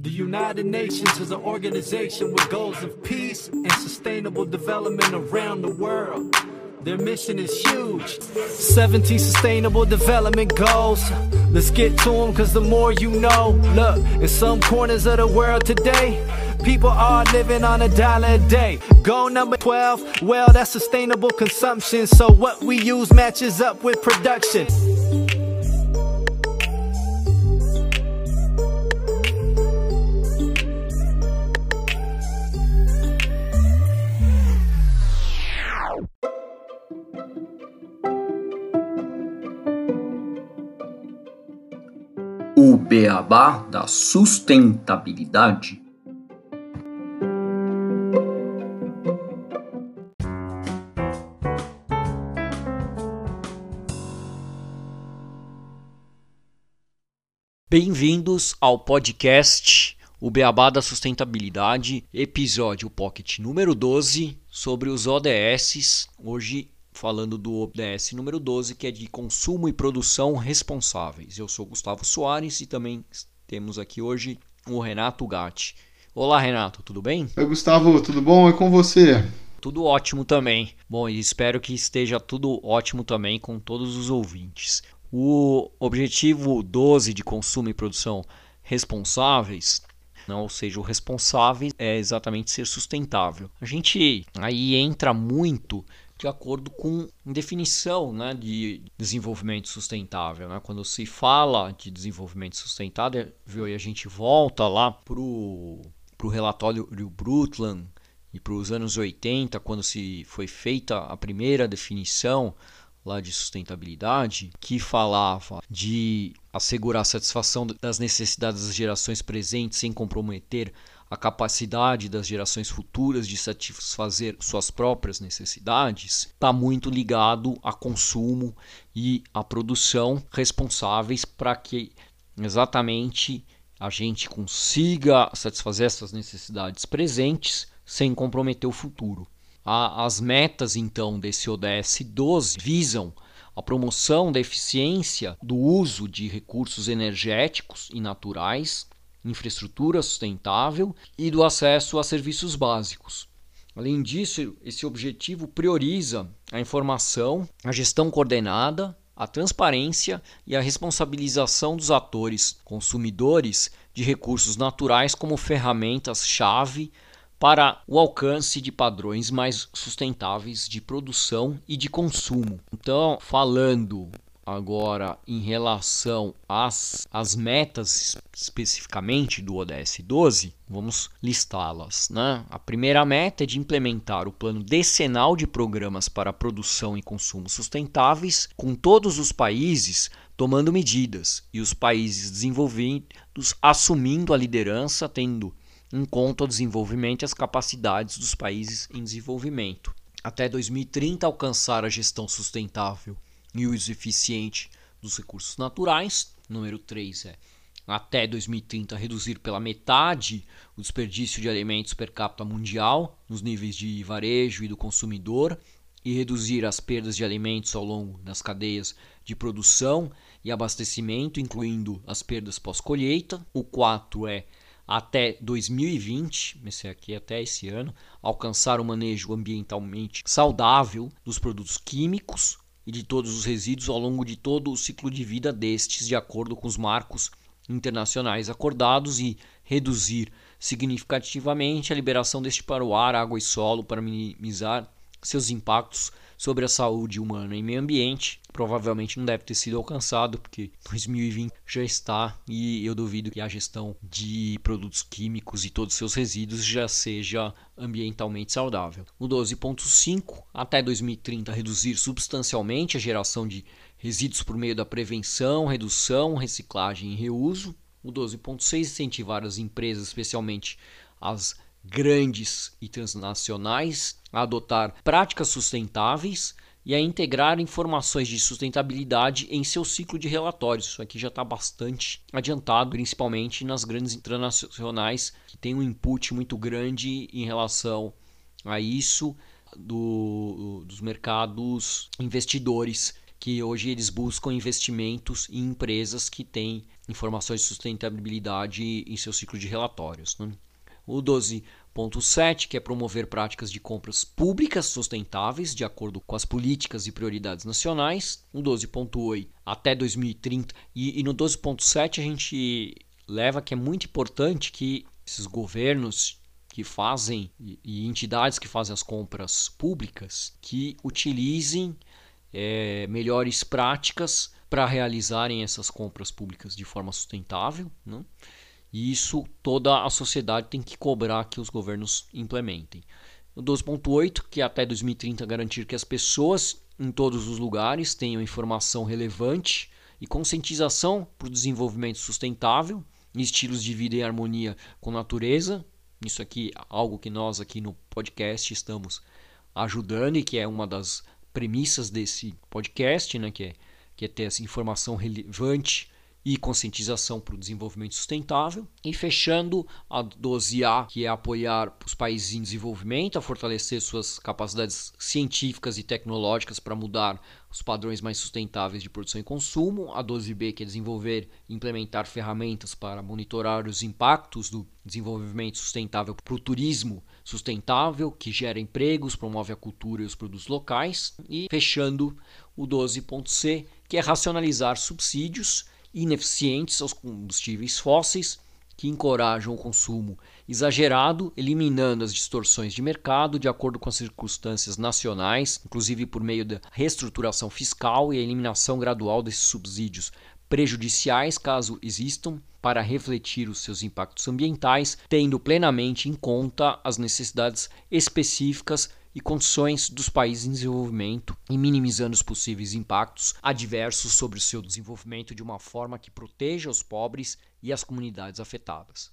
The United Nations is an organization with goals of peace and sustainable development around the world. Their mission is huge. 17 sustainable development goals. Let's get to them cause the more you know. Look, in some corners of the world today, people are living on a dollar a day. Goal number 12, well, that's sustainable consumption. So what we use matches up with production. Beabá da sustentabilidade. Bem-vindos ao podcast O Beabá da Sustentabilidade, episódio Pocket número 12 sobre os ODS. Hoje falando do ODS número 12, que é de consumo e produção responsáveis. Eu sou Gustavo Soares e também temos aqui hoje o Renato Gatti. Olá, Renato, tudo bem? Oi, Gustavo, tudo bom? É com você? Tudo ótimo também. Bom, e espero que esteja tudo ótimo também com todos os ouvintes. O objetivo 12 de consumo e produção responsáveis, não, ou seja, o responsável é exatamente ser sustentável. A gente aí entra muito de acordo com definição né, de desenvolvimento sustentável. Né? Quando se fala de desenvolvimento sustentável, e a gente volta lá para o relatório do Brundtland e para os anos 80, quando se foi feita a primeira definição lá de sustentabilidade, que falava de assegurar a satisfação das necessidades das gerações presentes sem comprometer a capacidade das gerações futuras de satisfazer suas próprias necessidades, está muito ligado a consumo e a produção responsáveis para que exatamente a gente consiga satisfazer essas necessidades presentes sem comprometer o futuro. As metas, então, desse ODS 12 visam a promoção da eficiência do uso de recursos energéticos e naturais, infraestrutura sustentável e do acesso a serviços básicos. Além disso, esse objetivo prioriza a informação, a gestão coordenada, a transparência e a responsabilização dos atores consumidores de recursos naturais como ferramentas-chave para o alcance de padrões mais sustentáveis de produção e de consumo. Então, falando agora em relação às, às metas especificamente do ODS 12, vamos listá-las. Né? A primeira meta é de implementar o plano decenal de programas para produção e consumo sustentáveis, com todos os países tomando medidas e os países desenvolvidos assumindo a liderança, tendo em conta o desenvolvimento e as capacidades dos países em desenvolvimento. Até 2030, alcançar a gestão sustentável e o uso eficiente dos recursos naturais. Número 3 é até 2030 reduzir pela metade o desperdício de alimentos per capita mundial nos níveis de varejo e do consumidor e reduzir as perdas de alimentos ao longo das cadeias de produção e abastecimento, incluindo as perdas pós-colheita. O 4 é até 2020, esse aqui até esse ano, alcançar o manejo ambientalmente saudável dos produtos químicos e de todos os resíduos ao longo de todo o ciclo de vida destes, de acordo com os marcos internacionais acordados e reduzir significativamente a liberação deste para o ar, água e solo para minimizar seus impactos sobre a saúde humana e meio ambiente. Provavelmente não deve ter sido alcançado, porque 2020 já está e eu duvido que a gestão de produtos químicos e todos os seus resíduos já seja ambientalmente saudável. O 12.5 até 2030 reduzir substancialmente a geração de resíduos por meio da prevenção, redução, reciclagem e reuso. O 12.6 incentivar as empresas, especialmente as grandes e transnacionais a adotar práticas sustentáveis e a integrar informações de sustentabilidade em seu ciclo de relatórios. Isso aqui já está bastante adiantado, principalmente nas grandes internacionais, que têm um input muito grande em relação a isso do, dos mercados investidores, que hoje eles buscam investimentos em empresas que têm informações de sustentabilidade em seu ciclo de relatórios. Né? O 12.7, que é promover práticas de compras públicas sustentáveis de acordo com as políticas e prioridades nacionais. O 12.8, até 2030. E, e no 12.7 a gente leva que é muito importante que esses governos que fazem e, e entidades que fazem as compras públicas que utilizem é, melhores práticas para realizarem essas compras públicas de forma sustentável. Né? E isso toda a sociedade tem que cobrar que os governos implementem. O 12.8, que é até 2030 garantir que as pessoas em todos os lugares tenham informação relevante e conscientização para o desenvolvimento sustentável, estilos de vida em harmonia com a natureza. Isso aqui é algo que nós aqui no podcast estamos ajudando e que é uma das premissas desse podcast, né, que é que é ter essa informação relevante e conscientização para o desenvolvimento sustentável. E fechando a 12A, que é apoiar os países em desenvolvimento a fortalecer suas capacidades científicas e tecnológicas para mudar os padrões mais sustentáveis de produção e consumo. A 12B, que é desenvolver e implementar ferramentas para monitorar os impactos do desenvolvimento sustentável para o turismo sustentável, que gera empregos, promove a cultura e os produtos locais. E fechando o 12.C, que é racionalizar subsídios ineficientes aos combustíveis fósseis que encorajam o consumo exagerado, eliminando as distorções de mercado de acordo com as circunstâncias nacionais, inclusive por meio da reestruturação fiscal e a eliminação gradual desses subsídios prejudiciais, caso existam, para refletir os seus impactos ambientais, tendo plenamente em conta as necessidades específicas e condições dos países em desenvolvimento e minimizando os possíveis impactos adversos sobre o seu desenvolvimento de uma forma que proteja os pobres e as comunidades afetadas.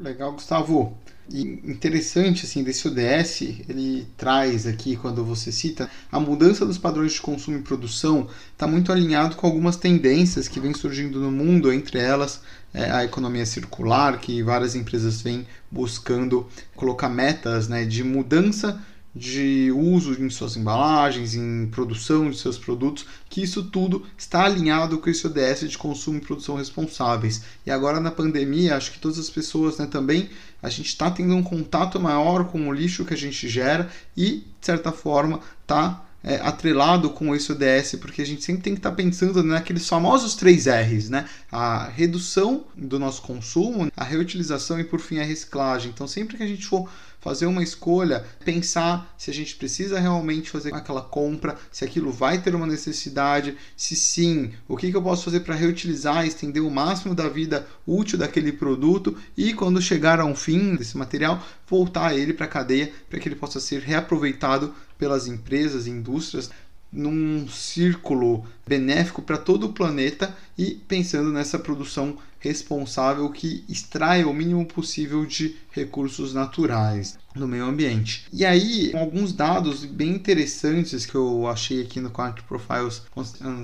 Legal, Gustavo. E interessante, assim, desse ODS, ele traz aqui, quando você cita, a mudança dos padrões de consumo e produção está muito alinhado com algumas tendências que vêm surgindo no mundo, entre elas é, a economia circular, que várias empresas vêm buscando colocar metas né, de mudança de uso em suas embalagens, em produção de seus produtos, que isso tudo está alinhado com esse ODS de consumo e produção responsáveis. E agora na pandemia, acho que todas as pessoas né, também, a gente está tendo um contato maior com o lixo que a gente gera e, de certa forma, está é, atrelado com esse ODS, porque a gente sempre tem que estar tá pensando naqueles famosos três R's, né? A redução do nosso consumo, a reutilização e, por fim, a reciclagem. Então, sempre que a gente for fazer uma escolha, pensar se a gente precisa realmente fazer aquela compra, se aquilo vai ter uma necessidade, se sim, o que, que eu posso fazer para reutilizar, estender o máximo da vida útil daquele produto e quando chegar a um fim desse material, voltar ele para a cadeia para que ele possa ser reaproveitado pelas empresas e indústrias num círculo benéfico para todo o planeta e pensando nessa produção responsável que extrai o mínimo possível de recursos naturais no meio ambiente. E aí, alguns dados bem interessantes que eu achei aqui no Quantum Profiles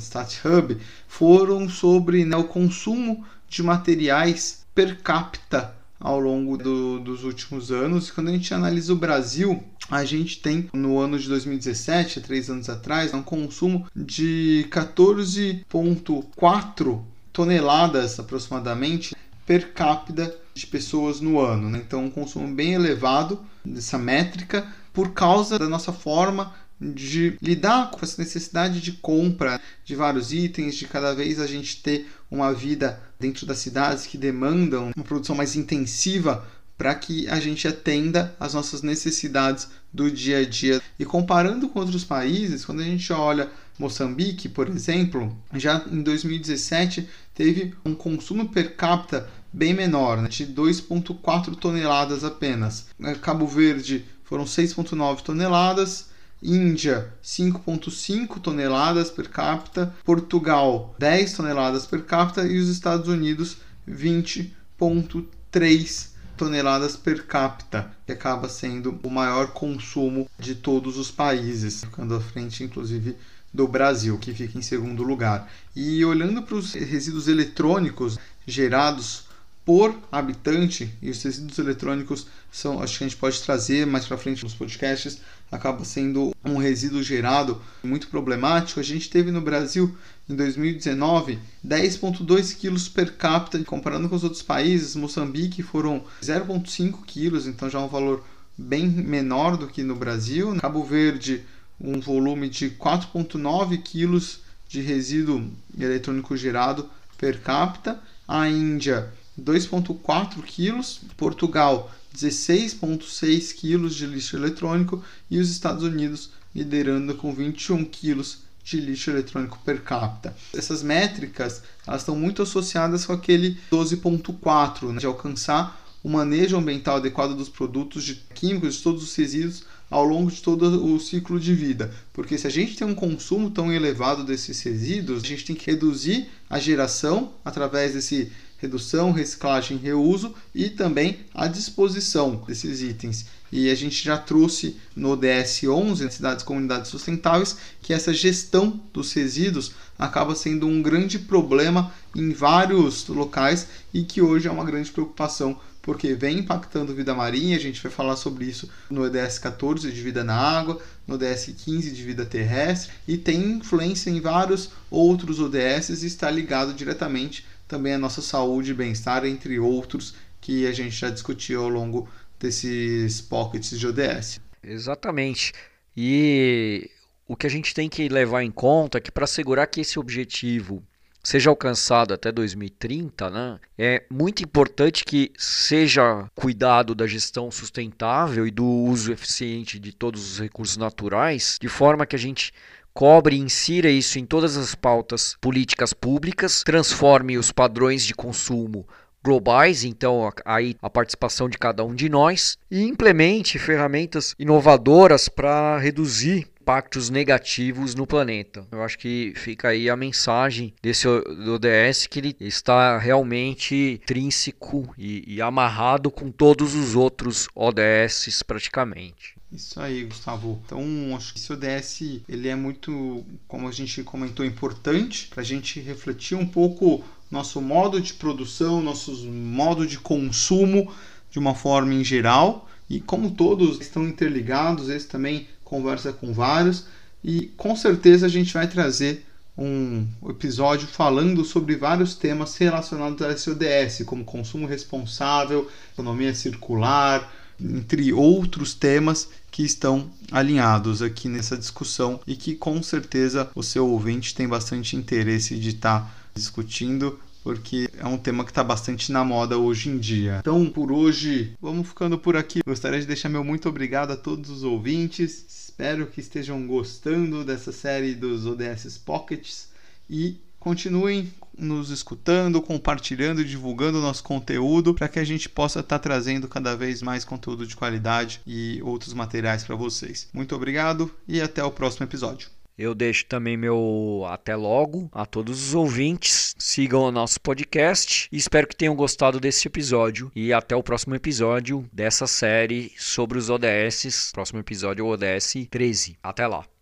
Stat Hub foram sobre né, o consumo de materiais per capita ao longo do, dos últimos anos. Quando a gente analisa o Brasil, a gente tem no ano de 2017, três anos atrás, um consumo de 14,4 toneladas aproximadamente per capita de pessoas no ano. Né? Então, um consumo bem elevado dessa métrica por causa da nossa forma de lidar com essa necessidade de compra de vários itens, de cada vez a gente ter uma vida dentro das cidades que demandam uma produção mais intensiva para que a gente atenda às nossas necessidades do dia a dia. E comparando com outros países, quando a gente olha Moçambique, por exemplo, já em 2017 teve um consumo per capita bem menor, né, de 2,4 toneladas apenas. Cabo Verde foram 6,9 toneladas, Índia 5,5 toneladas per capita, Portugal 10 toneladas per capita e os Estados Unidos 20,3 toneladas per capita, que acaba sendo o maior consumo de todos os países, ficando à frente inclusive do Brasil, que fica em segundo lugar. E olhando para os resíduos eletrônicos gerados por habitante, e os resíduos eletrônicos são, acho que a gente pode trazer mais para frente nos podcasts, acaba sendo um resíduo gerado muito problemático. A gente teve no Brasil em 2019 10,2 quilos per capita, comparando com os outros países, Moçambique foram 0,5 quilos, então já é um valor bem menor do que no Brasil. Cabo Verde, um volume de 4,9 quilos de resíduo eletrônico gerado per capita. A Índia, 2,4 quilos. Portugal, 16,6 quilos de lixo eletrônico. E os Estados Unidos liderando com 21 quilos de lixo eletrônico per capita. Essas métricas elas estão muito associadas com aquele 12.4, né, de alcançar o manejo ambiental adequado dos produtos de químicos, de todos os resíduos ao longo de todo o ciclo de vida. Porque se a gente tem um consumo tão elevado desses resíduos, a gente tem que reduzir a geração através desse redução, reciclagem, reuso e também a disposição desses itens. E a gente já trouxe no ODS 11, cidades e comunidades sustentáveis, que essa gestão dos resíduos acaba sendo um grande problema em vários locais e que hoje é uma grande preocupação porque vem impactando vida marinha, a gente vai falar sobre isso no EDS 14 de vida na água, no ODS 15 de vida terrestre, e tem influência em vários outros ODS e está ligado diretamente também à nossa saúde e bem-estar, entre outros que a gente já discutiu ao longo desses pockets de ODS. Exatamente. E o que a gente tem que levar em conta é que para assegurar que esse objetivo seja alcançado até 2030, né, é muito importante que seja cuidado da gestão sustentável e do uso eficiente de todos os recursos naturais, de forma que a gente cobre e insira isso em todas as pautas políticas públicas, transforme os padrões de consumo globais, então aí a participação de cada um de nós e implemente ferramentas inovadoras para reduzir impactos negativos no planeta. Eu acho que fica aí a mensagem desse ODS que ele está realmente intrínseco e, e amarrado com todos os outros ODS praticamente. Isso aí, Gustavo. Então, acho que esse ODS ele é muito, como a gente comentou, importante para a gente refletir um pouco nosso modo de produção, nossos modo de consumo de uma forma em geral. E como todos estão interligados, esse também conversa com vários e com certeza a gente vai trazer um episódio falando sobre vários temas relacionados a SODS, como consumo responsável, economia circular, entre outros temas que estão alinhados aqui nessa discussão e que com certeza o seu ouvinte tem bastante interesse de estar tá discutindo porque é um tema que está bastante na moda hoje em dia. Então, por hoje, vamos ficando por aqui. Gostaria de deixar meu muito obrigado a todos os ouvintes. Espero que estejam gostando dessa série dos ODS Pockets e continuem nos escutando, compartilhando divulgando nosso conteúdo para que a gente possa estar tá trazendo cada vez mais conteúdo de qualidade e outros materiais para vocês. Muito obrigado e até o próximo episódio. Eu deixo também meu até logo a todos os ouvintes. Sigam o nosso podcast e espero que tenham gostado desse episódio. E até o próximo episódio dessa série sobre os ODS. Próximo episódio é o ODS 13. Até lá.